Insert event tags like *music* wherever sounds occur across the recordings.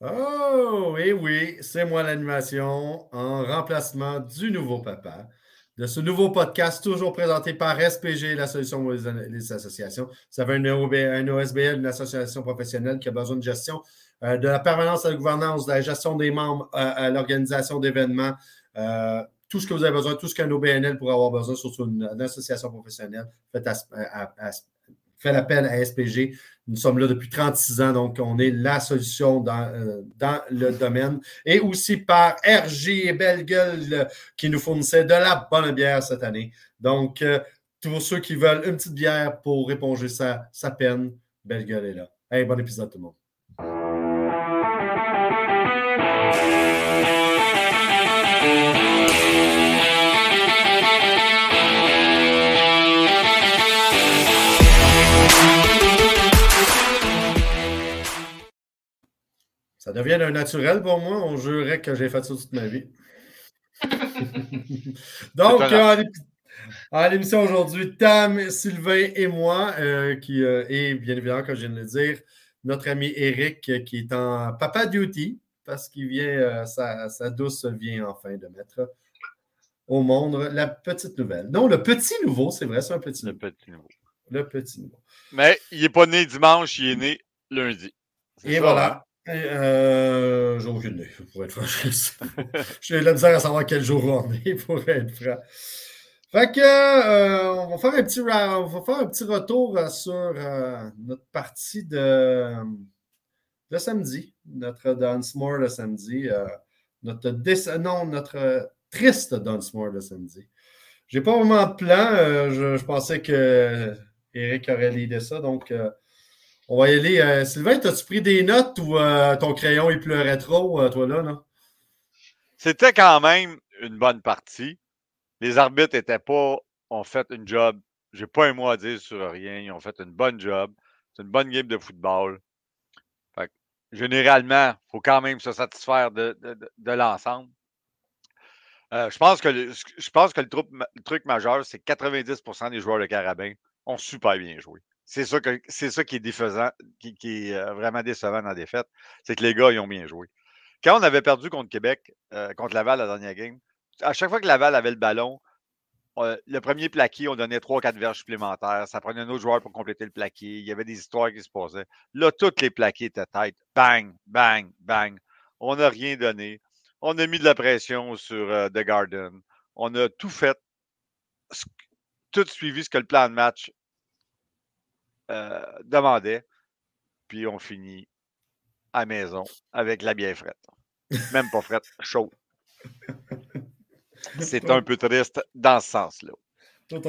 Oh, et oui, c'est moi l'animation en remplacement du nouveau papa de ce nouveau podcast toujours présenté par SPG, la solution pour associations. Ça veut un, un OSBL, une association professionnelle qui a besoin de gestion euh, de la permanence à la gouvernance, de la gestion des membres, euh, à l'organisation d'événements, euh, tout ce que vous avez besoin, tout ce qu'un OBNL pourrait avoir besoin, surtout une, association professionnelle, faites à, fait l'appel à SPG. Nous sommes là depuis 36 ans, donc on est la solution dans, euh, dans le domaine. Et aussi par RJ et Belle Gueule qui nous fournissaient de la bonne bière cette année. Donc, euh, pour ceux qui veulent une petite bière pour éponger sa, sa peine, Belle Gueule est là. Hey, bon épisode tout le monde. Ça devient un naturel pour moi. On jurerait que j'ai fait ça toute ma vie. *laughs* Donc, en l'émission aujourd'hui, Tam, Sylvain et moi, euh, qui euh, est bien évidemment, comme je viens de le dire, notre ami Eric qui est en papa duty parce qu'il vient, euh, sa, douce vient enfin de mettre au monde la petite nouvelle. Non, le petit nouveau, c'est vrai, c'est un petit nouveau. Le petit nouveau. Le petit nouveau. Mais il n'est pas né dimanche, il est né lundi. Et voilà. Hein? Euh, J'ai aucune idée, pour être franc. *laughs* J'ai de la misère à savoir quel jour on est, *laughs* pour être franc. Fait que, euh, on, va faire un petit, retour euh, sur euh, notre partie de, samedi, notre Dunsmore de samedi, notre non, notre triste Dunsmore de samedi. J'ai pas vraiment de plan. Je, je, pensais que Eric aurait l'idée ça, donc on va y aller. Euh, Sylvain, as-tu pris des notes ou euh, ton crayon il pleurait trop, euh, toi là? non? C'était quand même une bonne partie. Les arbitres n'étaient pas, ont fait une job. J'ai pas un mot à dire sur rien. Ils ont fait une bonne job. C'est une bonne game de football. généralement, il faut quand même se satisfaire de, l'ensemble. je pense que je pense que le, truc, le truc majeur, c'est que 90% des joueurs de Carabin ont super bien joué. C'est ça, qui est défaisant, qui, est euh, vraiment décevant dans la défaite. C'est que les gars, ils ont bien joué. Quand on avait perdu contre Québec, euh, contre Laval la dernière game, à chaque fois que Laval avait le ballon, le premier plaqué, on donnait 3-4 verges supplémentaires. Ça prenait un autre joueur pour compléter le plaqué. Il y avait des histoires qui se posaient. Là, toutes les plaqués étaient tête. Bang, bang, bang. On n'a rien donné. On a mis de la pression sur euh, The Garden. On a tout fait, tout suivi ce que le plan de match euh, demandait. Puis on finit à maison avec la bière frette. Même pas frette, chaud. *laughs* C'est un peu triste dans ce sens-là. Puis,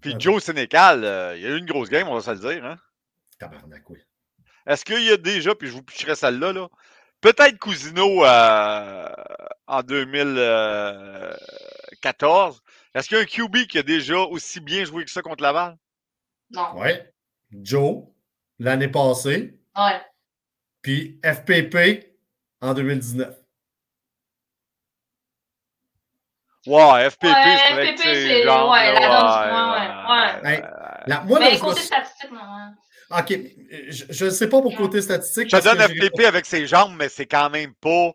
puis Joe Sénécal, euh, il y a eu une grosse game, on va se le dire. Hein? Tabarnak, oui. Est-ce qu'il y a déjà, puis je vous picherai celle-là, là, peut-être Cousino euh, en 2014. Est-ce qu'il y a un QB qui a déjà aussi bien joué que ça contre Laval? Non. Ouais. Joe, l'année passée. Ouais. Puis FPP en 2019. Ouais, FPP, ouais, FPP, c'est genre, ouais, la donne ouais, ouais. la, moi, Mais côté statistique, non. OK. Je ne sais pas pour côté statistique. Je donne FPP avec ses jambes, mais c'est quand même pas.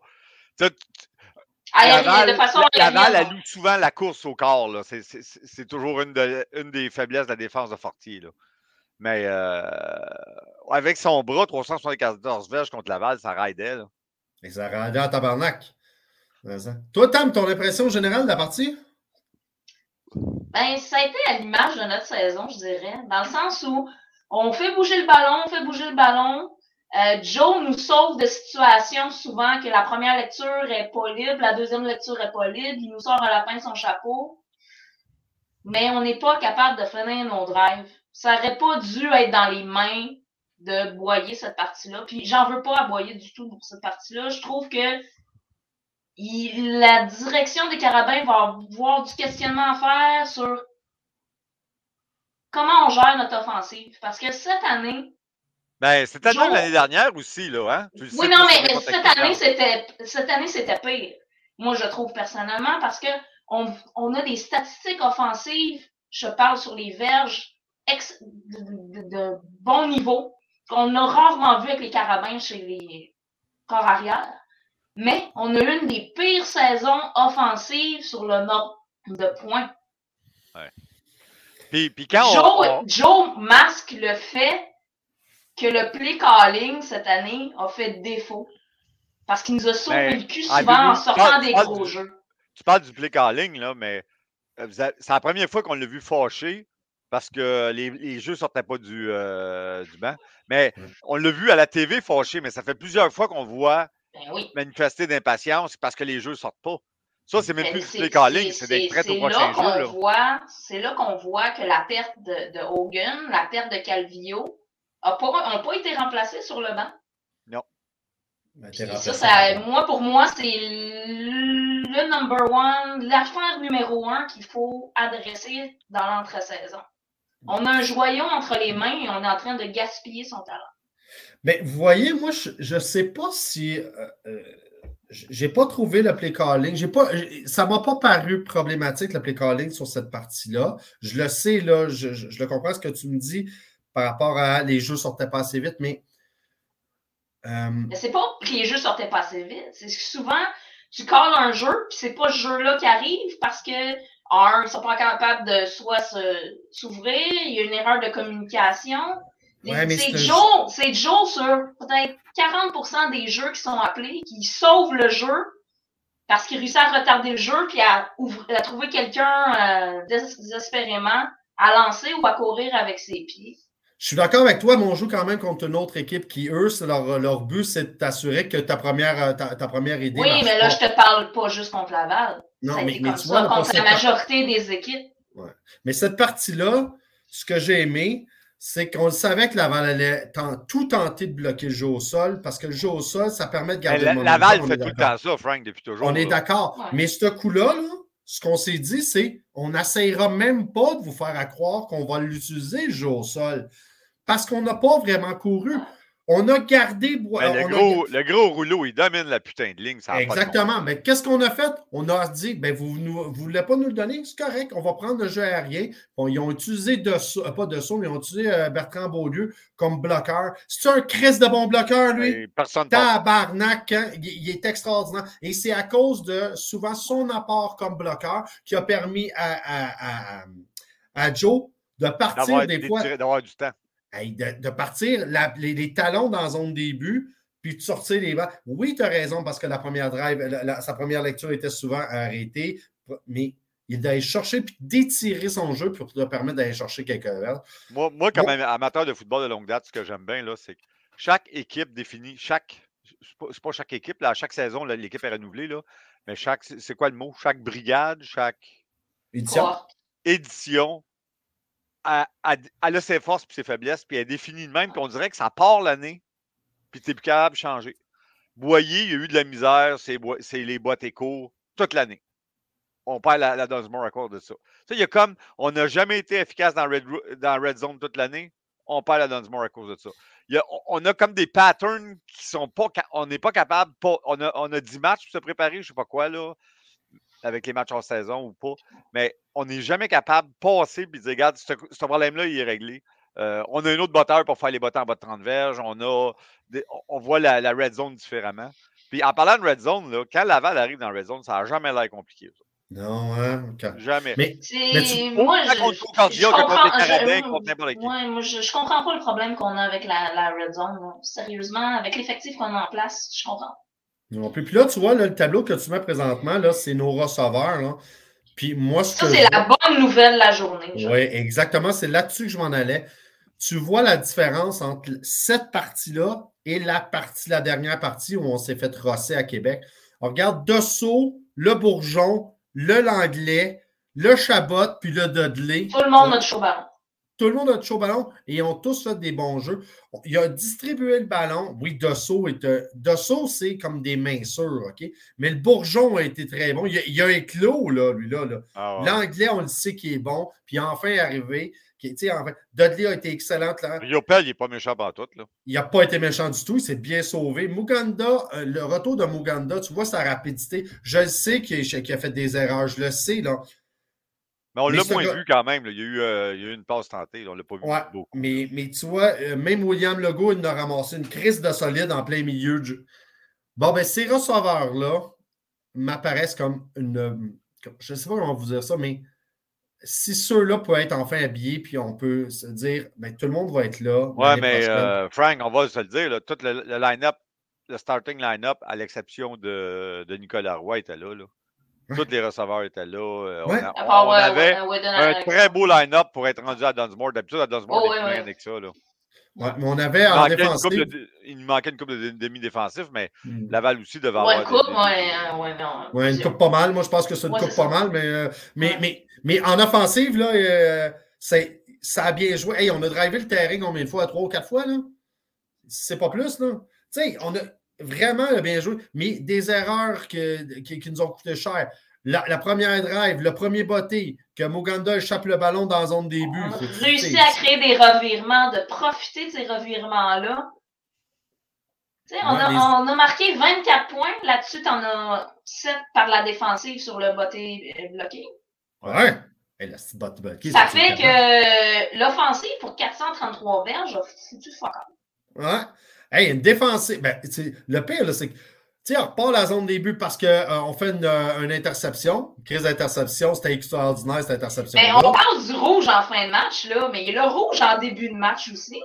Laval, de façon Laval alloue souvent la course au corps. C'est toujours une, de, une, des faiblesses de la défense de Fortier. Là. Mais euh, avec son bras, 374 verges contre Laval, ça raidait. Là. Et ça raidait en tabarnak. Toi, Tam, ton impression générale de la partie? Ben, ça a été à l'image de notre saison, je dirais. Dans le sens où on fait bouger le ballon, on fait bouger le ballon, euh, Joe nous sauve de situations souvent que la première lecture est pas libre, la deuxième lecture est pas libre, il nous sort à la fin son chapeau. Mais on n'est pas capable de freiner nos drives. Ça aurait pas dû être dans les mains de Boyer cette partie-là. Puis j'en veux pas à Boyer du tout pour cette partie-là. Je trouve que la direction des Carabins va avoir du questionnement à faire sur comment on gère notre offensive. Parce que cette année, ben, c'était l'année dernière aussi, là, hein? oui, non, mais, cette, année, c'était, cette année, c'était pire. Moi, je trouve personnellement, parce que on, on, a des statistiques offensives, je parle sur les verges, ex, de, de, bon niveau, qu'on a rarement vu avec les carabins chez les, corps arrière. Mais on a eu une des pires saisons offensives sur le nombre de points. Puis, puis quand Joe, on- Joe masque le fait que le play calling cette année a fait défaut. Parce qu'il nous a survécu ah, souvent en sortant des gros du- jeux. tu parles du play calling, là, mais euh, c'est la première fois qu'on l'a vu fâché parce que les, les jeux ne sortaient pas du, euh, du banc. Mais on l'a vu à la TV fâché, mais ça fait plusieurs fois qu'on voit Ben oui. manifester d'impatience parce que les jeux ne sortent pas. Ça, c'est même Ben, plus du play calling, c'est- d'être prêt au prochain jeu. Là. voit- C'est là qu'on voit que la perte de, de Hogan, la perte de Calvillo, n'ont pas, ont pas été remplacés sur le banc. Ben, ça, ça, par- moi, pour moi, c'est le number one, l'affaire numéro un qu'il faut adresser dans l'entre-saison. On a un joyau entre les mains et on est en train de gaspiller son talent. Mais vous voyez, moi, je ne sais pas si. euh, euh, j'ai pas trouvé le play calling. J'ai pas, ça m'a pas paru problématique, le play calling sur cette partie-là. Je le sais, là, je, je- je le comprends ce que tu me dis par rapport à les jeux sortaient pas assez vite, mais. euh, Mais c'est pas que les jeux sortaient pas assez vite. C'est souvent, tu calls un jeu, puis c'est pas ce jeu-là qui arrive parce que, un, ils sont pas capables de soit s'ouvrir, il y a une erreur de communication. Ouais, c'est Joe, c'est Joe sur peut-être 40% des jeux qui sont appelés, qui sauvent le jeu parce qu'il réussit à retarder le jeu puis à, ouvrir- à trouver quelqu'un euh, dés- désespérément à lancer ou à courir avec ses pieds. Je suis d'accord avec toi, mais on joue quand même contre une autre équipe qui, eux, leur, leur but, c'est de t'assurer que ta première, euh, ta, ta première idée. Oui, mais là, pas. je te parle pas juste contre Laval. Non, ça mais, mais comme tu ça vois, contre la cette- majorité des équipes. Mais cette partie-là, ce que j'ai aimé, c'est qu'on savait que Laval allait tout tenter de bloquer le jeu au sol parce que le jeu au sol, ça permet de Mais garder la- le momentum, Laval on fait est tout le d'accord. temps ça, Frank, depuis toujours. On est d'accord. Ouais. Mais ce coup-là, là, ce qu'on s'est dit, c'est on n'essayera même pas de vous faire à croire qu'on va l'utiliser, le jeu au sol. Parce qu'on n'a pas vraiment couru. On a gardé. Mais le, on a- gros, le gros rouleau, il domine la putain de ligne. Ça de Exactement. Mais qu'est-ce qu'on a fait? On a dit, ben, vous ne voulez pas nous le donner? C'est correct, on va prendre le jeu aérien. Bon, ils ont utilisé Dessau, euh, pas Dessau, mais ils ont utilisé euh, Bertrand Beaulieu comme bloqueur. C'est un Chris de bon bloqueur, lui. Et Personne. Tabarnak, hein? il, il est extraordinaire. Et c'est à cause de souvent son apport comme bloqueur qui a permis à, à- à- à Joe de partir des des fois, d'avoir du temps. Hey, de, de partir la- les, les talons dans la zone début, puis de sortir les balles. Oui, tu as raison, parce que la première drive, la- la- sa première lecture était souvent arrêtée, mais il d'aller chercher puis d'étirer son jeu pour te permettre d'aller chercher quelques verres. Moi, moi, comme Bon. am- amateur de football de longue date, ce que j'aime bien, là, c'est que chaque équipe définit, chaque, c'est pas, chaque équipe, là, à chaque saison, là, l'équipe est renouvelée, là, mais chaque, c'est quoi le mot? Chaque brigade, chaque Édition. Édition, elle a ses forces et ses faiblesses, puis elle est définie de même, puis on dirait que ça part l'année, puis tu n'es plus capable de changer. Boyer, il y a eu de la misère, c'est les boîtes éco toute l'année. On perd la, la Dunsmore à cause de ça. Il y a comme, on n'a jamais été efficace dans Red, Red Zone toute l'année, on perd la Dunsmore à cause de ça. On- a comme des patterns qui sont pas, on n'est pas capable, on, a, on a 10 matchs pour se préparer, je sais pas quoi, là, avec les matchs en saison ou pas, mais on n'est jamais capable de passer et de dire, regarde, ce, ce problème-là, il est réglé. Euh, on a un autre botteur pour faire les botteurs en bas de 30 verges. On, a des- on- voit la, la red zone différemment. Puis en parlant de red zone, là, quand Laval arrive dans red zone, ça n'a jamais l'air compliqué. ça. Non, hein? ok. Jamais. Mais C'est- Mais tu- moi, je, contre je, Concordia je que contre comprends, les Carabins, je- contre n'importe qui. ouais, moi, je, je comprends pas le problème qu'on a avec la, la Red Zone. là. Sérieusement, avec l'effectif qu'on a en place, je comprends. Non plus. Puis là, tu vois, là, le tableau que tu mets présentement, là, c'est nos receveurs. Là. Puis moi, ce Ça, que c'est la bonne nouvelle de la journée. Oui, exactement. C'est là-dessus que je m'en allais. Tu vois la différence entre cette partie-là et la partie, la dernière partie où on s'est fait rosser à Québec. On regarde Dessau, le Bourgeon, le Langlais, le Chabot, puis le Dudley. Tout le monde a ballon. Tout le monde a de chaud ballon et ils ont tous fait des bons jeux. Il a distribué le ballon. Oui, Dosso est. euh, Dosso, c'est comme des mains sûres, OK? Mais le Bourgeon a été très bon. Il a, il a éclos, là, lui-là. Là. Ah ouais. L'anglais, on le sait qu'il est bon. Puis enfin est arrivé. qui- enfin, Dudley a été excellent. là. Riopel, il n'est pas méchant par tout. Là. Il n'a pas été méchant du tout. Il s'est bien sauvé. Muganda, euh, le retour de Muganda, tu vois sa rapidité. Je le sais qu'il a, qu'il a fait des erreurs. Je le sais. Là. Mais on Mais l'a moins gars- vu quand même. là. Il, y a eu, euh, il y a eu une passe tentée. là. On ne l'a pas vu Ouais, beaucoup. mais, mais tu vois, euh, même William Legault, il a ramassé une crise de solide en plein milieu. du- Bon, ben, ces receveurs-là m'apparaissent comme une. Je ne sais pas comment vous dire ça, mais si ceux-là peuvent être enfin habillés, puis on peut se dire, ben, tout le monde va être là. Ouais, mais euh, Frank, on va se le dire, tout le, line-up, le starting line-up, à l'exception de, de, Nicolas Roy, était là. là. Tous les receveurs étaient là. Euh, on, avait un très beau line-up pour être rendu à Dunsmore. D'habitude, à Dunsmore, oh, il n'y rien que ça. Là. Ouais, mais on avait en défensive. il nous manquait une coupe de demi-défensif, mais hmm. Laval aussi devait avoir. Une coupe, ouais, ouais, non. Ouais, une coupe pas mal. Moi, je pense que c'est une coupe pas mal, mais, euh, mais, mais, mais, en offensive, là, euh, ça a bien joué. Hey, on a drivé le terrain combien de fois? Trois ou quatre fois, là? C'est pas plus, là. Tu sais, on a vraiment bien joué, mais des erreurs que, qui, qui nous ont coûté cher. La, première drive, le premier botté, que Moganda échappe le ballon dans la zone début. On a réussi à créer des revirements, de profiter de ces revirements-là. On, on, a marqué 24 points. Là-dessus, tu en as 7 par la défensive sur le botté euh, bloqué. Ouais. ça, fait que l'offensive pour 433 verges, c'est du fuck Ouais. Hey, une défensive. Ben, le pire, c'est que sais, on repart la zone début parce qu'on euh, fait une, euh, une, interception, une crise d'interception, c'était extraordinaire cette interception. Mais on parle du rouge en fin de match, là, mais il y a le rouge en début de match aussi.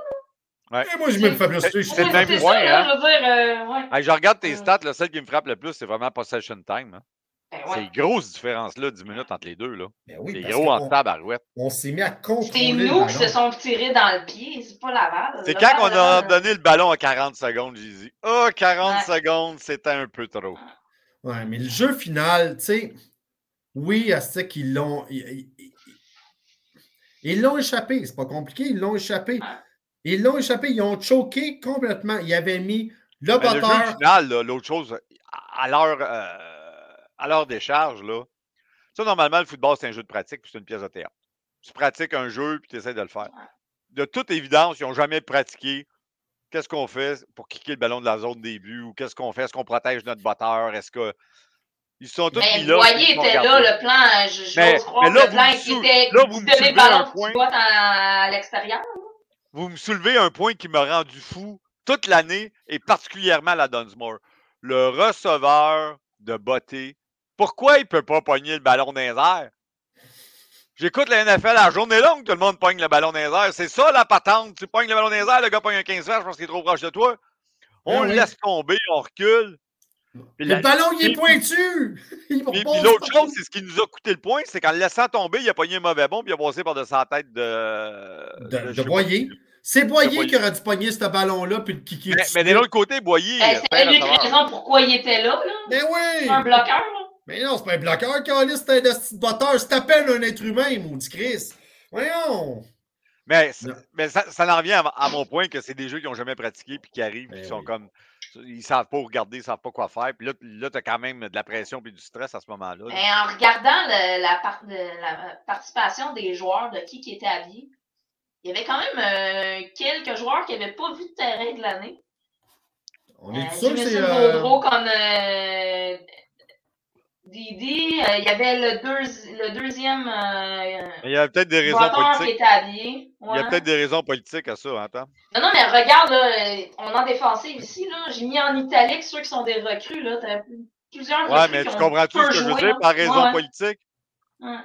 Ouais. Et moi, je me fais plus C'est le même point. Hein? Je, veux dire, euh, je regarde tes stats, là, celle qui me frappe le plus, c'est vraiment possession time. Hein. Ben c'est une grosse différence là, 10 minutes entre les deux. Là. Ben oui, c'est gros en tabarouette. On s'est mis à contrôler. C'est nous qui se sont tirés dans le pied, c'est pas la balle. C'est quand on a donné le ballon à 40 secondes, j'ai dit Oh, 40 secondes, c'était un peu trop. Ouais, mais le jeu final, tu sais, oui, à qu'ils l'ont. Ils l'ont échappé, c'est pas compliqué, ils l'ont échappé. Ils l'ont échappé, ils ont choqué complètement. Ils avaient mis le batteur. Le jeu final, l'autre chose, à l'heure. Euh, à l'heure des charges, là, ça, normalement, le football, c'est un jeu de pratique puis c'est une pièce de théâtre. Tu pratiques un jeu puis tu essaies de le faire. De toute évidence, ils n'ont jamais pratiqué qu'est-ce qu'on fait pour kicker le ballon de la zone début ou qu'est-ce qu'on fait? Est-ce qu'on protège notre batteur? Est-ce que. Ils sont tous mais là. Vous voyez, était là, le plan. Je, mais, croire mais là, le plan était là, vous me soulevez un point. à l'extérieur. Vous me soulevez un point qui m'a rendu fou toute l'année et particulièrement à la Dunsmore. Le receveur de beauté pourquoi il ne peut pas pogner le ballon dans les airs? J'écoute la NFL la journée longue, tout le monde pogne le ballon dans les airs. C'est ça la patente. Tu pognes le ballon dans les airs, le gars pogne un 15 verges parce qu'il est trop proche de toi. On ben le laisse tomber, on recule. le ballon, il est pointu! *laughs* puis, l'autre chose, c'est ce qui nous a coûté le point, c'est qu'en le laissant tomber, il a pogné un mauvais bon, puis il a passé par-dessus la tête de. De, de, Boyer. C'est Boyer qui aurait dû pogner ce ballon-là, puis le kicker. Mais, mais de l'autre côté, Boyer. Eh, c'est une raison pourquoi il était là. là. Mais oui! un bloqueur. Là. Mais non, c'est pas un bloqueur, Calis, c'est un de botteur. C'est à peine un être humain, maudit Chris. Voyons. Mais, mais ça, ça en revient à, mon point que c'est des jeux qui n'ont jamais pratiqué puis qui arrivent, ben qui sont comme. Ils savent pas regarder, ils savent pas quoi faire. Puis là, là tu as quand même de la pression et du stress à ce moment-là. Ben, en regardant la, la, participation des joueurs de qui qui était habillé, il y avait quand même euh, quelques joueurs qui n'avaient pas vu de terrain de l'année. On est euh, sûr que c'est. Euh... comme euh, Didi, euh, il y avait le, le deuxième. Euh, il y a peut-être des raisons politiques. Qui était habillé. Il y a peut-être des raisons politiques à ça, attends. Non, non, mais regarde, là, on en défensé ici. Là, j'ai mis en italique ceux qui sont des recrues. Là, as plusieurs Ouais, mais tu comprends tout ce que je veux dire par raison politique? Ouais.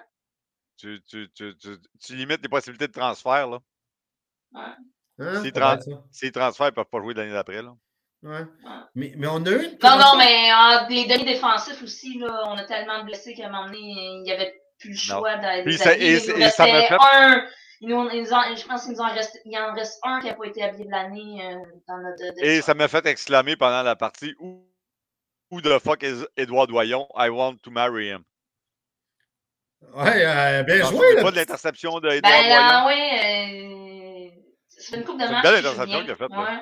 Tu, tu, tu, tu, limites les possibilités de transfert. Là. Ouais. Hein? Si, les transferts ne peuvent pas jouer l'année d'après. Là. Ouais. Mais, mais, on a eu une. Non, non, mais en des demi-défensifs aussi, là, on a tellement de blessés qu'à un moment donné, il n'y avait plus le choix d'aller. Et, et, ça m'a fait. Un, nous, en, je pense qu'il en reste, il en reste un qui n'a pas été habillé de l'année euh, dans notre. et ça m'a fait exclamer pendant la partie où, où the fuck is Edouard Doyon? I want to marry him. Ouais, euh, bien joué. pas de l'interception d'Edouard ben, Doyon. oui, euh, c'est une coupe de match. C'est une belle interception qu'il a faite. Ouais.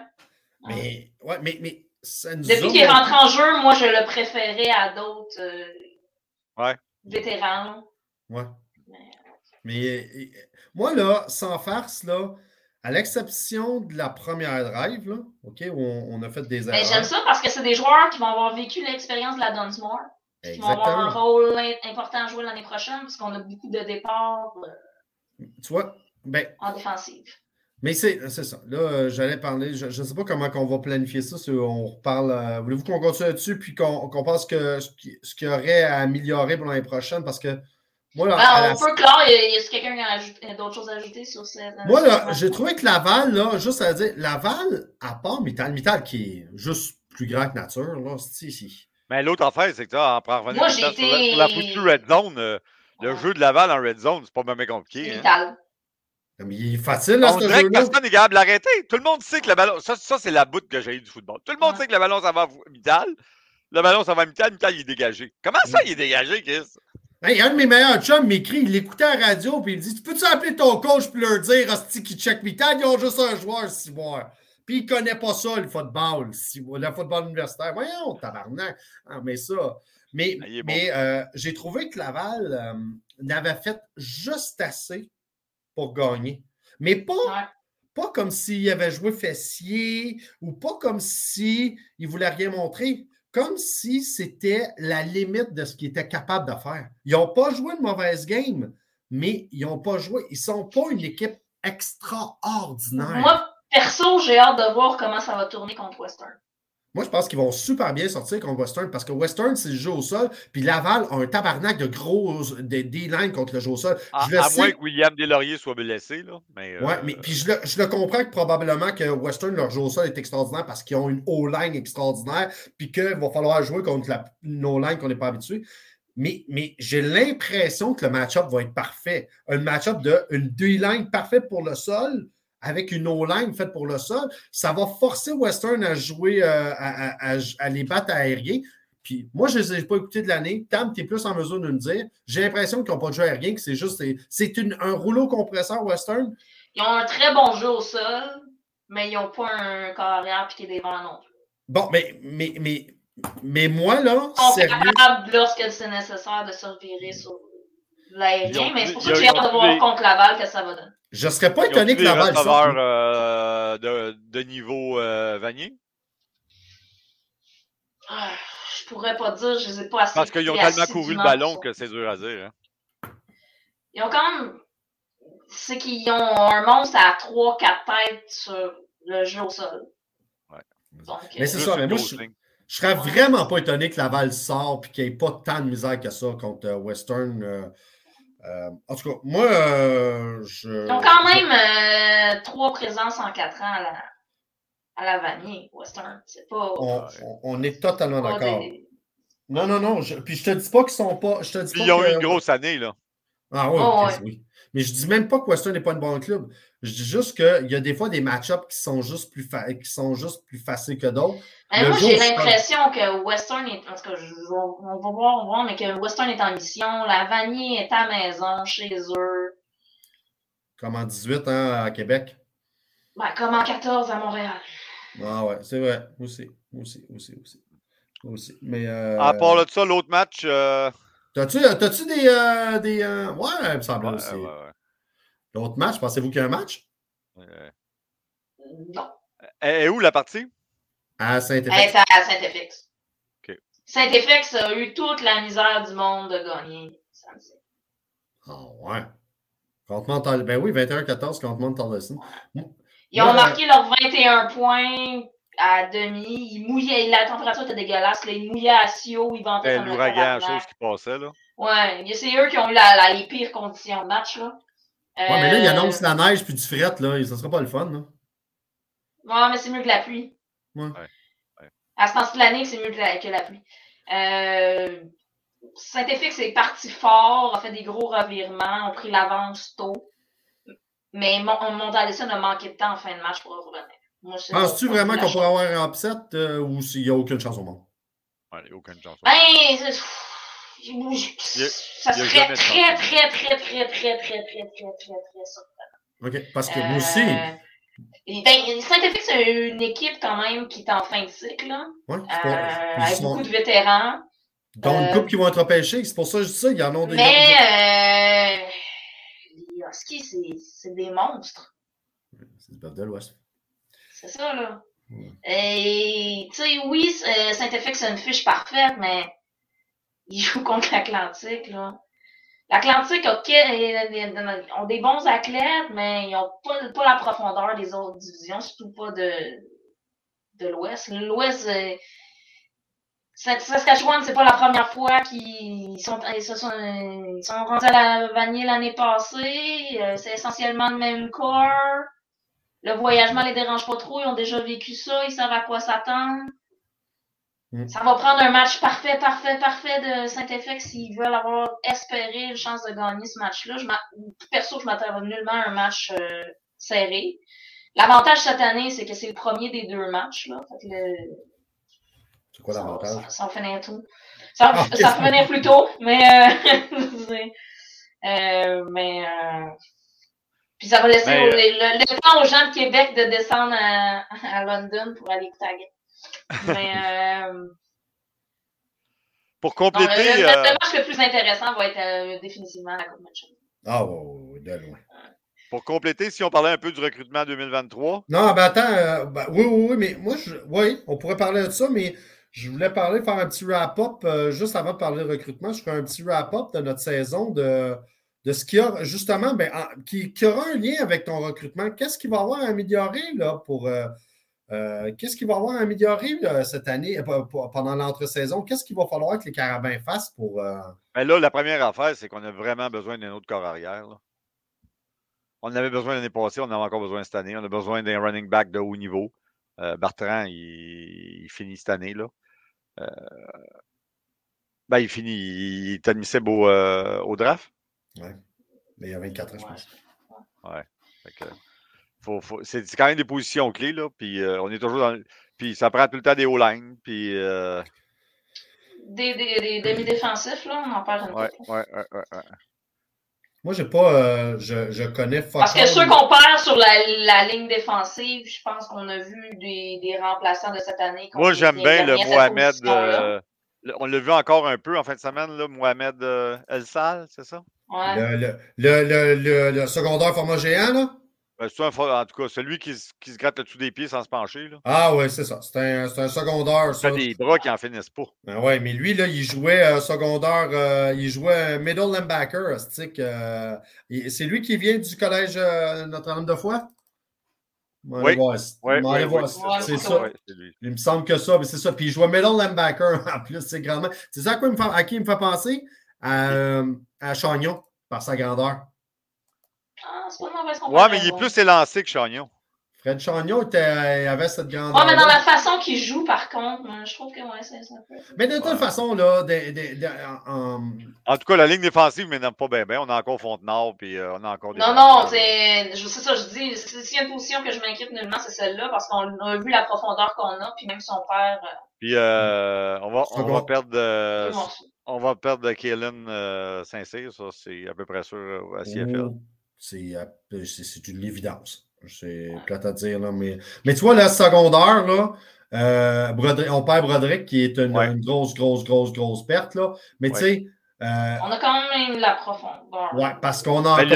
Mais, ouais, mais, mais ça nous Depuis qu'il est rentré en jeu, moi, je le préférais à d'autres euh, ouais. vétérans. Ouais. Mais, moi, là, sans farce, là, à l'exception de la première drive, là, OK, où on, a fait des erreurs. J'aime ça parce que c'est des joueurs qui vont avoir vécu l'expérience de la Dunsmore. Qui vont avoir un rôle important à jouer l'année prochaine parce qu'on a beaucoup de départs tu vois, ben, en défensive Mais c'est ça. Là, euh, j'allais parler, je ne sais pas comment on va planifier ça. Si on reparle. Euh, voulez-vous qu'on continue là-dessus puis qu'on qu pense que ce qu'il y aurait à améliorer pour l'année prochaine? Parce que moi, là, ben, on peut clore. Y a, quelqu'un qui a, d'autres choses à ajouter sur cette. Moi, là, j'ai trouvé que Laval, là, juste à dire, Laval, à part Mittal, Mittal qui est juste plus grand que nature, là, c'est ici. Mais l'autre affaire, c'est que ça, en revenir Moi, j'ai été... sur la, foutue Red Zone, euh, le jeu de Laval en Red Zone, c'est pas même compliqué. Hein. Mais il est facile, là, On dirait que personne n'est capable de l'arrêter. Tout le monde sait que le ballon. Ça, ça c'est la bout que j'ai eu du football. Tout le monde sait que le ballon, ça va à Mittal. Le ballon, ça va à Mittal. Mittal, il est dégagé. Comment ça, il est dégagé, Chris? Hey, un de mes meilleurs chums m'écrit, il écoutait à la radio, puis il dit Tu peux-tu appeler ton coach pour leur dire, Hostie, qui check Mittal, ils ont juste un joueur, si. Puis il connaît pas ça, le football, le football universitaire. Voyons, tabarnak. Ah, mais ça. Mais, ah, mais euh, j'ai trouvé que Laval euh, n'avait fait juste assez pour gagner. Mais pas, pas comme s'il avait joué fessier ou pas comme s'il ne voulait rien montrer. Comme si c'était la limite de ce qu'il était capable de faire. Ils n'ont pas joué une mauvaise game, mais ils n'ont pas joué. Ils ne sont pas une équipe extraordinaire. Moi, perso, j'ai hâte de voir comment ça va tourner contre Western. Moi, je pense qu'ils vont super bien sortir contre Western parce que Western, c'est le jeu au sol. Puis Laval a un tabarnak de gros D-line contre le jeu au sol. À, moins que William Deslauriers soit blessé. Là. Mais, ouais, mais puis je le, je le, comprends que probablement que Western, leur jeu au sol est extraordinaire parce qu'ils ont une O-line extraordinaire. Puis qu'il va falloir jouer contre la, une O-line qu'on n'est pas habitué. Mais, mais j'ai l'impression que le match-up va être parfait. Un match-up de une D-line parfaite pour le sol avec une O-line faite pour le sol, ça va forcer Western à jouer, euh, à, les battre aériens. Puis moi, je ne les ai pas écoutés de l'année. Tam, tu es plus en mesure de me dire. J'ai l'impression qu'ils n'ont pas de jeu aérien, que c'est juste c'est un rouleau compresseur Western. Ils ont un très bon jeu au sol, mais ils n'ont pas un carrière qui est devant non plus. Bon, mais, mais, mais, mais moi, là. Ils sont capables, lorsque c'est nécessaire, de se revirer sur l'aérien, mais c'est pour ça que j'ai hâte de voir contre Laval que ça va donner. Je ne serais pas étonné que Laval sorte. Euh, de, de niveau euh, Vanier? Ah, je pourrais pas dire, je ne les ai pas assez. Parce qu'ils ont tellement couru le ballon que c'est dur à dire. Hein. Ils ont quand même. C'est qu'ils ont un monstre à 3-4 têtes sur le jeu au sol. Ouais. mais c'est ça, mais moi, je, je serais vraiment pas étonné que Laval sorte et qu'il n'y ait pas tant de misère que ça contre euh, Western. Euh, en tout cas, moi, euh, je. Ils ont quand même euh, trois présences en quatre ans à la, à la Vanier, Western. C'est pas. On, est totalement d'accord. Non, non, non. Puis je te dis pas qu'ils sont pas. Je te dis ils ont eu une grosse année, là. Ah oui, oh, oui. Mais je dis même pas que Western n'est pas un bon club. Je dis juste qu'il y a des fois des match-ups qui sont juste plus qui sont juste plus faciles que d'autres. moi, j'ai l'impression que Western est. En tout cas, on va voir, on va voir, mais que Western est en mission. La Vanille est à maison, chez eux. Comme en 18 hein, à Québec. Ben, comme en 14 à Montréal. Ah ouais, c'est vrai. Aussi. Aussi, aussi, aussi. aussi. Mais, euh... À part de ça, l'autre match. Euh... T'as-tu des. Euh, des euh, Ouais, il me semble aussi. Ouais, ouais. L'autre match, pensez-vous qu'il y a un match? Non. Et où la partie? À Saint-Effix. Elle à Saint-Effix. Saint-Effix a eu toute la misère du monde de gagner samedi. Ah oh, ouais. Contre Montal... Ben oui, 21-14 contre Montalvesson. Ils ont marqué leurs 21 points à demi. Ils mouillaient, la température était dégueulasse. Là. Ils mouillaient à Sio, ils vendaient comme l'ouragan, chose qui passait. là. Ouais, c'est eux qui ont eu la, les pires conditions de match. Là. Ouais, mais là, ils annoncent la neige puis du fret, là. Ça sera pas le fun, là. Ouais, mais c'est mieux que la pluie. Ouais. À ce temps de l'année, c'est mieux que la, que la pluie. Euh, Saint-Effix est parti fort, a fait des gros revirements, ont pris l'avance tôt. Mais Montalesson a manqué de temps en fin de match pour revenir. Penses-tu vraiment qu'on pourrait avoir un upset euh, ou s'il n'y a aucune chance au monde? Ouais, il n'y a aucune chance. Ben, ça serait très, très, très, très, très, très, très, très, très, très, très surprenant. OK, parce que moi aussi. Euh, ben, Saint-Effix, c'est une équipe quand même qui est en fin de cycle, là. Ouais, euh, avec beaucoup de vétérans. Dont une couple qui vont être repêchés, c'est pour ça que je dis ça, il y en a des. Mais euh, les Huskies, c'est des monstres. C'est du bœuf de l'Ouest. C'est ça, là. Et, tu sais, oui, Saint-Effix, c'est une fiche parfaite, mais il joue *laughs* contre l'Atlantique, là. L'Atlantique ont des bons athlètes, mais ils n'ont pas, pas, la profondeur des autres divisions, surtout pas de, de l'Ouest. L'Ouest, euh, Saskatchewan, c'est pas la première fois qu'ils sont, ils sont, ils sont rendus à la vanille l'année passée. Euh, c'est essentiellement le même corps. Le voyagement les dérange pas trop. Ils ont déjà vécu ça. Ils savent à quoi s'attendre. Mm. Ça va prendre un match parfait, parfait, parfait de Saint-Effect s'ils veulent avoir espéré une chance de gagner ce match-là. Perso, je m'attends nullement à un match euh, serré. L'avantage cette année, c'est que c'est le premier des deux matchs. Là. C'est quoi l'avantage? Ça, ça, finit tout. Ça, ah, ça finir plus tôt, mais euh, *laughs* euh, mais euh, puis ça va laisser mais, le, le, temps aux gens de Québec de descendre à, à London pour aller écouter la mais *laughs* euh, pour compléter. Non, le, le, le, match le plus intéressant va être euh, définitivement la Coupe Match. Ah oui, de loin. Pour compléter, si on parlait un peu du recrutement 2023. Non, ben attends, euh, ben, oui, oui, oui, mais moi, je, oui, on pourrait parler de ça, mais je voulais parler, faire un petit wrap-up, euh, juste avant de parler de recrutement, je ferai un petit wrap-up de notre saison, de, de ce qu'il y a, justement, ben, en, qui, aura un lien avec ton recrutement. Qu'est-ce qu'il va avoir à améliorer là, pour, euh, euh, qu'est-ce va avoir améliorer là, cette année, euh, pendant l'entre-saison? Qu'est-ce qu'il va falloir que les Carabins fassent pour. Euh... Ben là, la première affaire, c'est qu'on a vraiment besoin d'un autre corps arrière. On avait besoin l'année passée, on en a encore besoin cette année. On a besoin d'un running back de haut niveau. Euh, Bertrand, il, finit cette année. Là. Euh, ben, il finit. Il est admissible au draft. Oui. Mais il y a 24 ans, je pense. Ouais. Fait que, faut, faut, c'est, quand même des positions clés, là. Puis euh, on est toujours dans. Puis ça prend tout le temps des O-line. Puis. Euh... Des, des, des demi-défensifs, là, on en parle un ouais, peu. Ouais, ouais, ouais, ouais. Moi, j'ai pas. Euh, je, je connais Parce que ceux qu'on perd sur la, la, ligne défensive, je pense qu'on a vu des, des remplaçants de cette année. Moi, j'aime bien le Mohamed. Euh, on l'a vu encore un peu en fin de semaine, là, Mohamed euh, El Sal, c'est ça? Ouais. Le, le, le, le, secondaire format géant, là? Ben, en tout cas, celui qui, qui se gratte le dessous des pieds sans se pencher. Là. Ah oui, c'est ça. C'est un, un, secondaire. Ça. des bras qui en finissent pas. Ben oui, mais lui, là, il jouait euh, secondaire, euh, il jouait middle linebacker. Euh, c'est lui qui vient du collège euh, Notre-Dame de Foix? Oui, oui, oui, oui, c'est ça. il me semble que ça, mais c'est ça. Puis il jouait middle linebacker *laughs* en plus, c'est grandement. C'est ça à, quoi il me fait, à qui il me fait penser? À, à Chagnon, par sa grandeur. Ah, c'est pas une mauvaise Ouais, mais il est plus élancé que Chagnon. Fred Chagnon était, avait cette grande. Ouais, mais dans la façon qu'il joue, par contre, je trouve que ouais, c'est un peu. Mais de toute Ouais. façon, là, de, de- de- en- En tout cas, la ligne défensive ne pas bien. On a encore Fontenard, puis euh, on a encore des. Non, non, c'est ça, je dis. c'est- S'il y a une position que je m'inquiète nullement, c'est celle-là, parce qu'on a vu la profondeur qu'on a, puis même son père. euh, Puis euh, on, va, on va perdre. On va perdre Kalen euh, Saint-Cyr, ça, c'est à peu près sûr euh, à CFL. Oh, c'est c'est- c'est une évidence. C'est plate à dire, là, mais, mais tu vois, le secondaire, là, euh, Broderick- on perd Broderick, qui est une, Ouais. une grosse, grosse, grosse, grosse perte, là. Mais tu sais, euh, On a quand même la profondeur. ouais, parce qu'on a encore il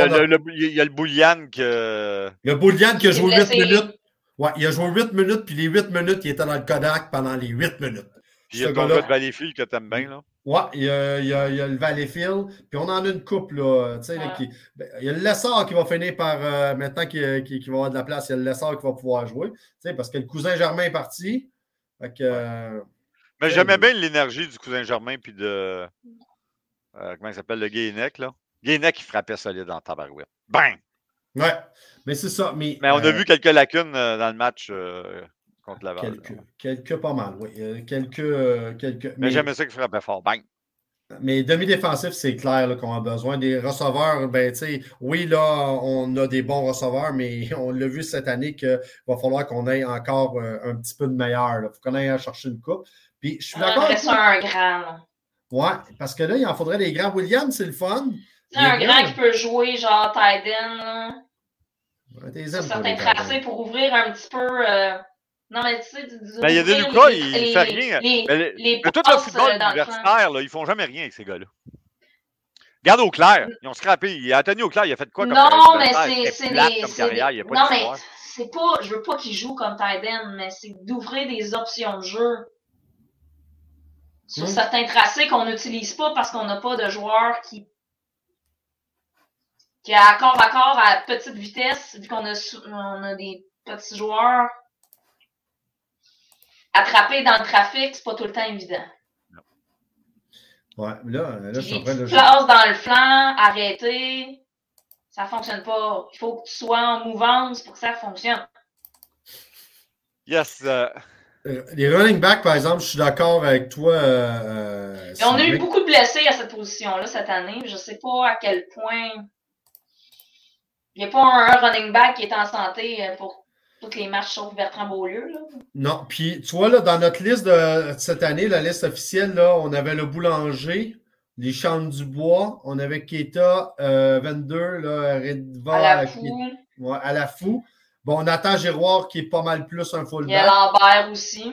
y a le Boulian que. le Boulian qui a joué 8 blessé. minutes. Ouais, il a joué 8 minutes, puis les 8 minutes, il était dans le Kodak pendant les 8 minutes. Puis il y a ton gars de Valleyfield que t'aimes bien, là. Ouais, il y a, il y a- il y a le Valleyfield, puis on en a une coupe, là. Qui- ben, il y a le Lessard qui va finir par, euh, maintenant qu'il va avoir de la place, il y a le Lessard qui va pouvoir jouer. Tu sais, parce que le cousin Germain est parti. Fait que, euh, Mais j'aimais bien l'énergie du cousin Germain, puis de. euh, comment il s'appelle, le Gainec, là. Gainec, il frappait solide en tabarouette. Bang! ouais, mais c'est ça. Mais, Mais on a vu quelques lacunes euh, dans le match euh, contre Laval. Quelques, quelques pas mal, oui. Euh, Quelques. euh, quelques Mais mais j'aimais ça qu'il frappait fort. Bang! mais demi-défensif, c'est clair qu'on a besoin. Des receveurs, ben, tu sais, oui, là, on a des bons receveurs, mais *laughs* on l'a vu cette année qu'il va falloir qu'on ait encore euh, un petit peu de meilleur. Il faut qu'on aille chercher une coupe. Puis je suis On d'accord un grand. Ouais, parce que là, il en faudrait des grands. Williams, c'est le fun. Sais, un grand qui peut jouer genre là, Ouais, certains tracés pour ouvrir un petit peu. euh, Non, mais tu sais, du- du- Ben, il y a des Lucas, les- il les- fait rien. Les, Mais, le- les mais tout le football euh, dans le universitaire, là, ils font jamais rien avec ces gars-là. Regarde au clair, ils ont scrappé. Il- Anthony Auclair, il a fait quoi comme Non, carrière mais c'est comme c'est carrière, des- il n'y a pas Non, mais c'est pas. Je veux pas qu'il joue comme tight end, mais c'est d'ouvrir des options de jeu sur certains tracés qu'on n'utilise pas parce qu'on n'a pas de joueurs qui qui est à corps à corps à petite vitesse, vu qu'on a, on a des petits joueurs attrapés dans le trafic, c'est pas tout le temps évident. Ouais, là, là je suis en train de. dans le flanc, arrêter, ça fonctionne pas. Il faut que tu sois en mouvance pour que ça fonctionne. Yes. Euh, euh, les running backs, par exemple, je suis d'accord avec toi. Euh, on a eu beaucoup de blessés à cette position-là cette année. Je ne sais pas à quel point. Il n'y a pas un running back qui est en santé pour tous les matchs sauf Bertrand Beaulieu. Là. Non, puis tu vois, là, dans notre liste de cette année, la liste officielle, là, on avait le boulanger, les champs du bois, on avait Keta 22, là, Redva, à la fou. Ouais, à la fou. Bon, on attend Giroir qui est pas mal plus un fullback. Il y a Lambert aussi.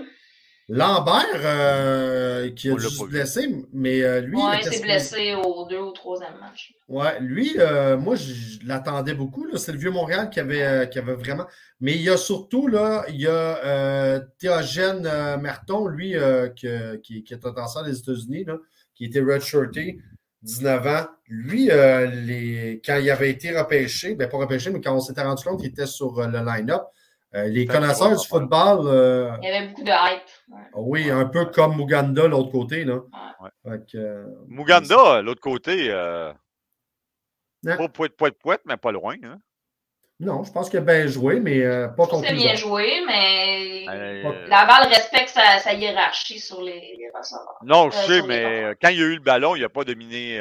Lambert, euh, qui a dû se blesser, mais euh, lui. Oui, il s'est blessé au deux ou troisième match. Ouais, lui, euh, moi, je, l'attendais beaucoup. C'est le vieux Montréal qui avait, qui avait vraiment. Mais il y a surtout, là, il y a Théogène Merton, lui, qui, qui, est en des États-Unis, qui était redshirté. 19 ans. Lui, euh, les... quand il avait été repêché, bien pas repêché, mais quand on s'était rendu compte qu'il était sur euh, le line-up, euh, les connaisseurs du football. il y avait beaucoup de hype. Oui, un peu comme Muganda, l'autre côté. Là. Muganda, l'autre côté, pas poète, poète, poète, mais pas loin. Hein? Non, je pense qu'il a bien joué, mais euh, pas contre C'est bien joué, mais euh, Laval respecte sa, hiérarchie sur les, receveurs. Non, je euh, sais, mais quand il y a eu le ballon, il n'a pas dominé.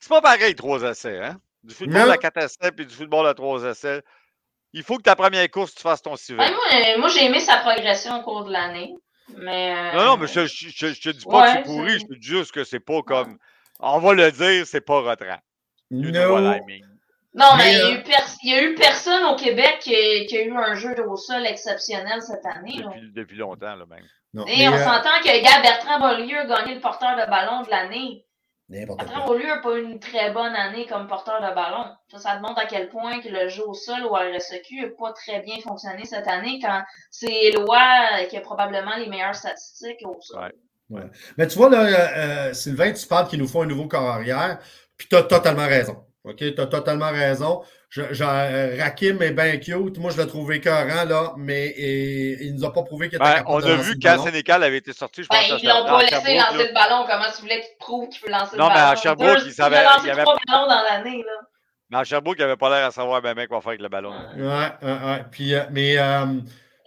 C'est pas pareil, trois essais. Hein? Du football à quatre essais puis du football à trois essais. Il faut que ta première course, tu fasses ton civet. moi, j'ai aimé sa progression au cours de l'année. Mais, Non, non, mais je, je, je, te dis pas que c'est pourri, je te dis juste que c'est pas comme. On va le dire, c'est pas retrant. Non. Non, mais, il, y a eu il, y a eu personne au Québec qui a, eu un jeu au sol exceptionnel cette année. Depuis, depuis longtemps, là, même. Et on euh, s'entend que gars, Bertrand Beaulieu a gagné le porteur de ballon de l'année. Bertrand Beaulieu n'a pas eu une très bonne année comme porteur de ballon. Ça, ça montre à quel point que le jeu au sol au RSEQ n'a pas très bien fonctionné cette année quand c'est Éloi qui a probablement les meilleures statistiques au sol. Ouais. Mais tu vois, là, euh, euh, Sylvain, tu parles qu'il nous faut un nouveau corps arrière, puis tu as totalement raison. OK, tu as totalement raison. Je, euh, Rakim est bien cute. Moi, je l'ai trouvé écœurant, là, mais il ne nous a pas prouvé qu'il était ben, On a vu quand Sénécal avait été sorti, je pense ben, Ils l'ont pas laissé lancer le ballon. Comment tu voulais qu'il te prouve qu'il peut lancer non, le ballon? Non, mais à Sherbrooke, il savait. Il y avait trois ballons dans l'année, là. Mais à Sherbrooke, il n'avait pas l'air à savoir ben, ben quoi faire avec le ballon. Ouais, ouais, ouais. Puis, euh, mais euh,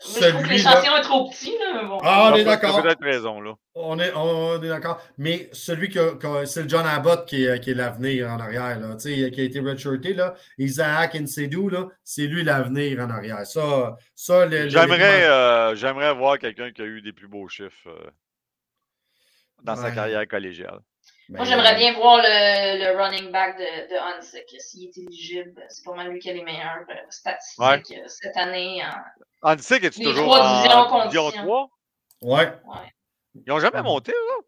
je trouve que l'échantillon est trop petit. Là. Bon. Ah, on est d'accord. peut-être raison. Là. On est, on est d'accord. Mais celui que, c'est le John Abbott qui est, qui est l'avenir en arrière. Là. qui a été redshirté. Là. Isaac Nsedou, c'est lui l'avenir en arrière. Ça, ça j'aimerais, euh, j'aimerais voir quelqu'un qui a eu des plus beaux chiffres euh, dans sa carrière collégiale. Moi, j'aimerais bien voir le, le, running back de, de Hansik, s'il est éligible. C'est pour moi lui qui a les meilleures euh, statistiques cette année. En... Hansik, est-tu toujours en division 3? Ouais. Ils n'ont jamais monté, là?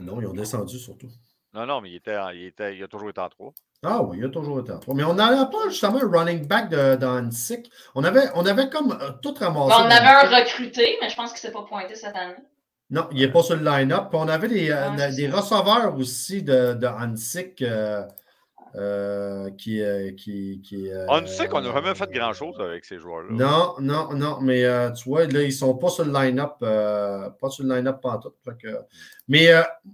Non, ils ont descendu surtout. Non, non, mais il, était, il, était, il a toujours été en 3. Ah oui, il a toujours été en 3. Mais on n'avait pas justement un running back de, de On avait, on avait comme euh, tout ramassé. on avait un recruté, mais je pense qu'il ne s'est pas pointé cette année. Non, il n'est pas sur le line-up. on avait des, euh, des receveurs aussi de, de Hansik euh, euh, qui, qui, qui Hansik, on n'a jamais fait grand-chose avec ces joueurs-là. Non, non, non, mais tu vois, là, ils ne sont pas sur le line-up, pas sur le line-up pantoute. Mais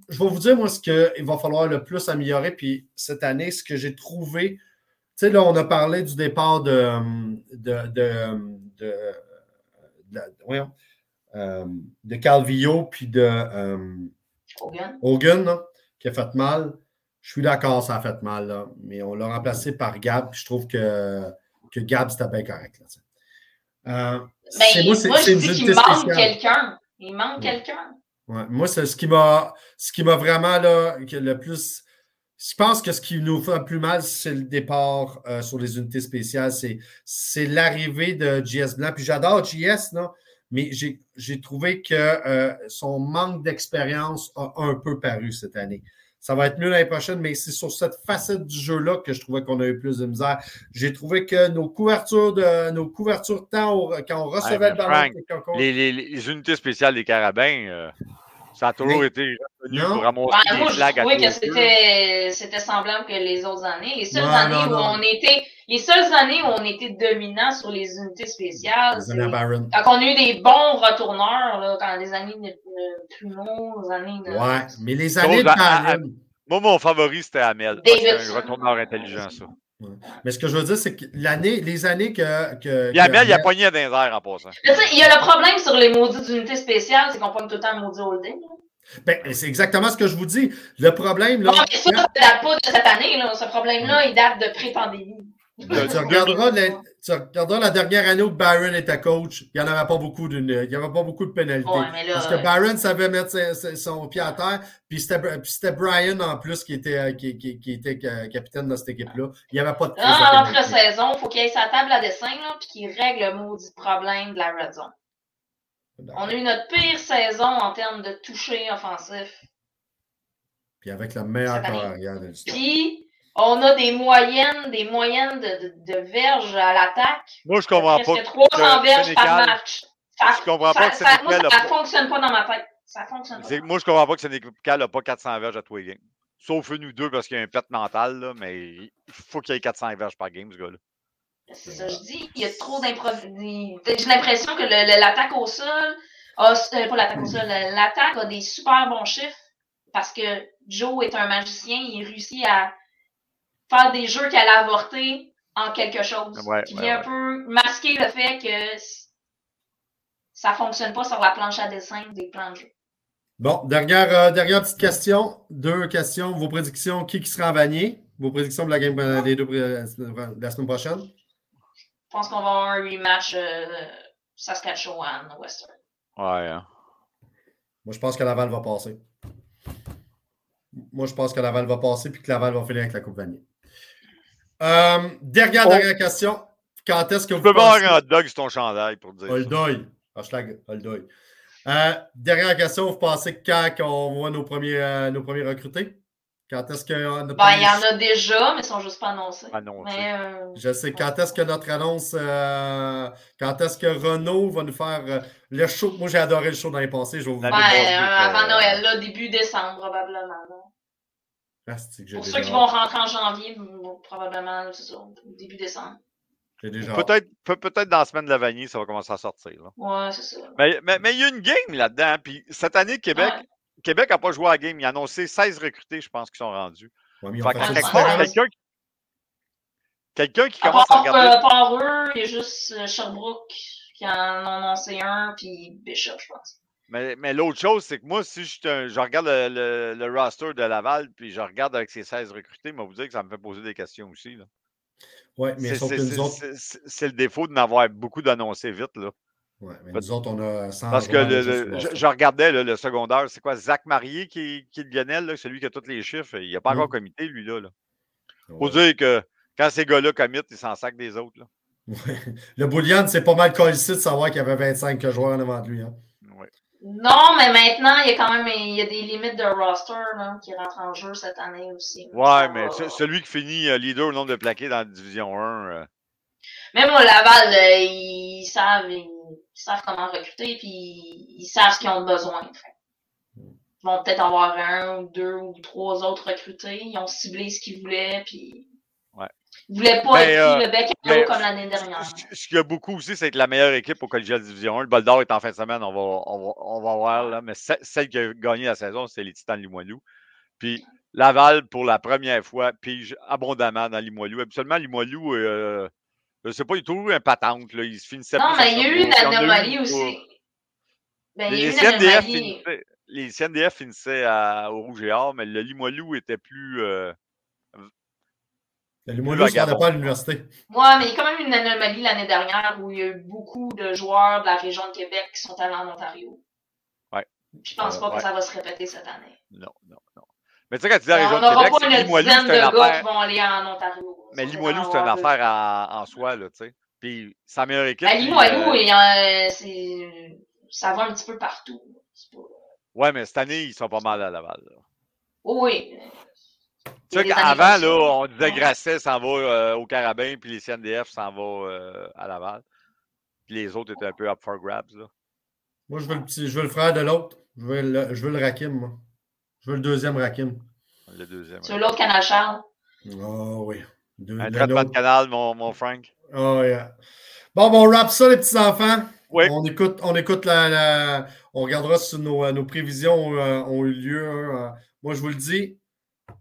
je vais vous dire, moi, ce qu'il va falloir le plus améliorer, puis cette année, ce que j'ai trouvé, tu sais, là, on a parlé du départ de, de, de, de, de voyons, euh, de Calvillo puis de euh, Hogan, qui a fait mal. Je suis d'accord, ça a fait mal, mais on l'a remplacé par Gab. je trouve que, que Gab, c'était bien correct. Là, euh, ben, moi, je dis qu'il manque quelqu'un. Il manque quelqu'un. moi, c'est ce qui m'a ce qui m'a vraiment là, le plus. Je pense que ce qui nous fait plus mal, c'est le départ sur les unités spéciales. C'est l'arrivée de JS Blanc. Puis j'adore JS, non? Mais j'ai trouvé que euh, son manque d'expérience a un peu paru cette année. Ça va être mieux l'année prochaine, mais c'est sur cette facette du jeu-là que je trouvais qu'on a eu plus de misère. J'ai trouvé que nos couvertures de nos couvertures de temps, quand on recevait le ballon, les, les, unités spéciales des carabins, euh, Ça a toujours Mais- été pour ramasser Ouais, des moi, je à que les c'était, c'était semblable que les autres années. Les seules années non, où non. on était, les seules années où on était dominant sur les unités spéciales, Les c'est années à Barron. quand on a eu des bons retourneurs, là, quand les années de, Plumeau, les années de. Ouais, mais les années de à- à- Barron. Moi, mon favori, c'était Amel. parce que C'est un retourneur intelligent, ça. Mais ce que je veux dire, c'est que l'année, les années que. que Puis Amel, il a pogné les airs en passant. Mais tu sais, il y a le problème sur les maudites unités spéciales, c'est qu'on pogne tout le temps un maudit holding. Ben, c'est exactement ce que je vous dis. Le problème, là. Bon, mais ça, ça date pas de cette année, là. Ce problème-là, il date de pré-pandémie. Ben, tu, regarderas la, tu regarderas la dernière année où Barron était coach, il n'y en avait pas beaucoup d'une, il y avait pas beaucoup de pénalités. Ouais, mais là, Parce que euh, Barron savait mettre son pied à terre, puis c'était, Brian en plus qui était, euh, qui, qui- qui était ca- capitaine de cette équipe-là. Il n'y avait pas de Là, en pénalité. saison il faut qu'il ait sa table à dessin, là, puis qu'il règle le maudit problème de la red zone. On a eu notre pire saison en termes de toucher offensif. Puis avec le meilleur Cette année. corps arrière de l'histoire. Puis, on a des moyennes, des moyennes de, de, de verges à l'attaque. Moi, je comprends pas. Presque 300 que verges par match. Ça, Je comprends pas que ça, moi, ça pas- fonctionne pas dans ma tête. Ça fonctionne pas. Moi, je comprends pas que Sénécal n'a pas 400 verges à tous les games. Sauf nous deux parce qu'il y a un pet mental, là, mais il faut qu'il y ait 400 verges par game, ce gars-là. C'est ça, je dis. Il y a trop d'improvisation. J'ai l'impression que l'attaque au sol, a, euh, pas l'attaque au sol, l'attaque a des super bons chiffres parce que Joe est un magicien. Il réussit à faire des jeux qu'elle a avortés en quelque chose. Ouais, qui ouais, vient un peu masquer le fait que ça fonctionne pas sur la planche à dessin des plans de jeu. Bon, dernière, euh, dernière petite question. Deux questions. Vos prédictions, qui qui sera en vanier? Vos prédictions de la game euh, des deux, de la semaine prochaine? Je pense qu'on va avoir un rematch euh, Saskatchewan-Western. Ouais. hein. Moi, je pense que Laval va passer. Moi, je pense que Laval va passer puis que Laval va finir avec la Coupe Vanier. Euh, dernière, Oh. dernière question. Quand est-ce que Tu vous peux pas pensez... avoir un hot dog sur ton chandail pour dire. Holdoy. Hashtag Holdoy. Euh, dernière question. Vous pensez quand on voit nos premiers, euh, nos premiers recrutés? Quand est-ce que euh, notre Ben, il y en a déjà, mais ils sont juste pas annoncés. Mais, euh, Je sais. Quand est-ce que notre annonce... euh, quand est-ce que Renault va nous faire euh, le show? Moi, j'ai adoré le show dans les passés. Je vais vous ben, euh, avant Noël, là, début décembre, probablement. Ah, Pour ceux qui vont rentrer en janvier, probablement, c'est ça, début décembre. Peut-être peut, peut-être dans la semaine de la vanille, ça va commencer à sortir. là. Ouais, c'est ça. Mais, mais, mais il y a une game là-dedans. hein, Puis cette année, Québec Ouais. Québec n'a pas joué à la game. Il a annoncé 16 recrutés, je pense, qui sont rendus. Ouais, quelque quelqu'un qui, quelqu'un qui À commence à part, regarder. euh, par eux, il y a juste euh, Sherbrooke qui en a annoncé un, puis Bishop, je pense. Mais, mais l'autre chose, c'est que moi, si je, regarde le, le- le roster de Laval, puis je regarde avec ces 16 recrutés, je vais vous dire que ça me fait poser des questions aussi. là. Ouais, mais C'est autres, le défaut de n'avoir beaucoup d'annoncés vite. Là. ouais, mais nous autres, on a 100 Parce que le- le- je, regardais là, le secondaire, c'est quoi? Zach Marié qui, qui est le Lionel, là, celui qui a tous les chiffres. Il n'a pas Mm. encore comité, lui. là. Faut Ouais. dire que quand ces gars-là committent, ils s'en sacent des autres. Là. Le Boulian, c'est pas mal collé de savoir qu'il y avait 25 joueurs en avant de lui. Hein. Non, mais maintenant, il y a quand même il y a des limites de roster là, qui rentrent en jeu cette année aussi. Ouais, mais va- celui qui finit euh, leader au nombre de plaqués dans la division 1, euh, Même au Laval, euh, ils savent, ils, savent comment recruter, puis ils savent ce qu'ils ont besoin. Fait. Ils vont peut-être avoir un ou deux ou trois autres recrutés. Ils ont ciblé ce qu'ils voulaient, puis Ils voulaient pas Mais, être euh, le bec à l'eau comme l'année dernière. Ce qu'il y a beaucoup aussi, c'est que la meilleure équipe au collégial division 1, le Bol d'Or est en fin de semaine, on va, on va, on va voir, là, mais ce- celle qui a gagné la saison, c'est les Titans de Limoilou. Puis Laval, pour la première fois, pige abondamment dans Limoilou. Habituellement, Limoilou, euh, je sais pas, il est toujours un patente, là, il se finissait Non, mais il y a eu une Sherbrooke. Il y en a anomalie aussi. Ben, Les, CNDF finissaient, les CNDF finissaient à- au Rouge et Or, mais le Limoilou était plus. euh, Le Limoilou ne se rendait vagabond. pas à l'université. Ouais, mais il y a quand même une anomalie l'année dernière où il y a eu beaucoup de joueurs de la région de Québec qui sont allés en Ontario. Ouais. Je pense Euh, pas ouais. que ça va se répéter cette année. non, non, non. Mais tu sais, quand tu dis la région on de Québec, pas c'est Limoilou, dizaine de c'est gars une affaire. qui vont aller en Ontario. Mais Limoilou, c'est une affaire en, en soi, là, tu sais. Puis sa meilleure équipe. Ben, puis, Limoilou, euh, a- c'est- ça va un petit peu partout. Pas- Ouais, mais cette année, ils sont pas mal à Laval. là. Oh oui. Tu sais ça. là, on disait. Grasset s'en va euh, au Carabin, puis les CNDF s'en vont euh, à Laval. Puis les autres étaient un peu up for grabs. Là. Moi, je veux le, petit, je veux le frère de l'autre. Je veux le, je veux le Rakim, moi. Je veux le deuxième Rakim. Le deuxième. Sur l'autre Canal Charles. Oh oui. Deux, un traitement de canal, mon, mon Frank. Oh yeah. Bon, bon, on wrap ça, les petits-enfants. Oui. On écoute, on écoute la, On regardera si nos, nos prévisions euh, ont eu lieu. Moi, je vous le dis,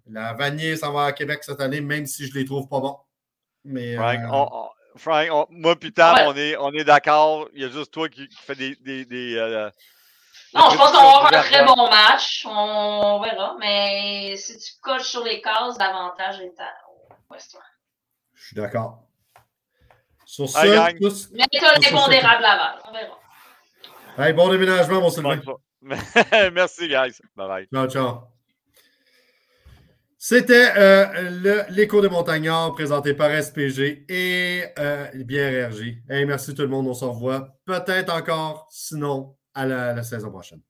la Vanier s'en va à Québec cette année, même si je ne les trouve pas bons. Mais, Frank, euh... on, on, Frank moi puis Tam, ouais. on est, on est d'accord. Il y a juste toi qui, qui fais des. des, des euh, non, je pense qu'on va avoir un très bon match. On verra. Mais si tu coches sur les cases, l'avantage est à Western. Je suis d'accord. Sur Hey, ça, gang. tous- Mais tu as dépondérable Laval. On verra. Hey, bon déménagement, mon Sylvain. *laughs* Merci, guys. Bye bye. Ciao, ciao. C'était euh, l'écho des montagnards présenté par SPG et euh, bien. Hey, merci tout le monde. On se revoit peut-être encore, sinon à la saison prochaine.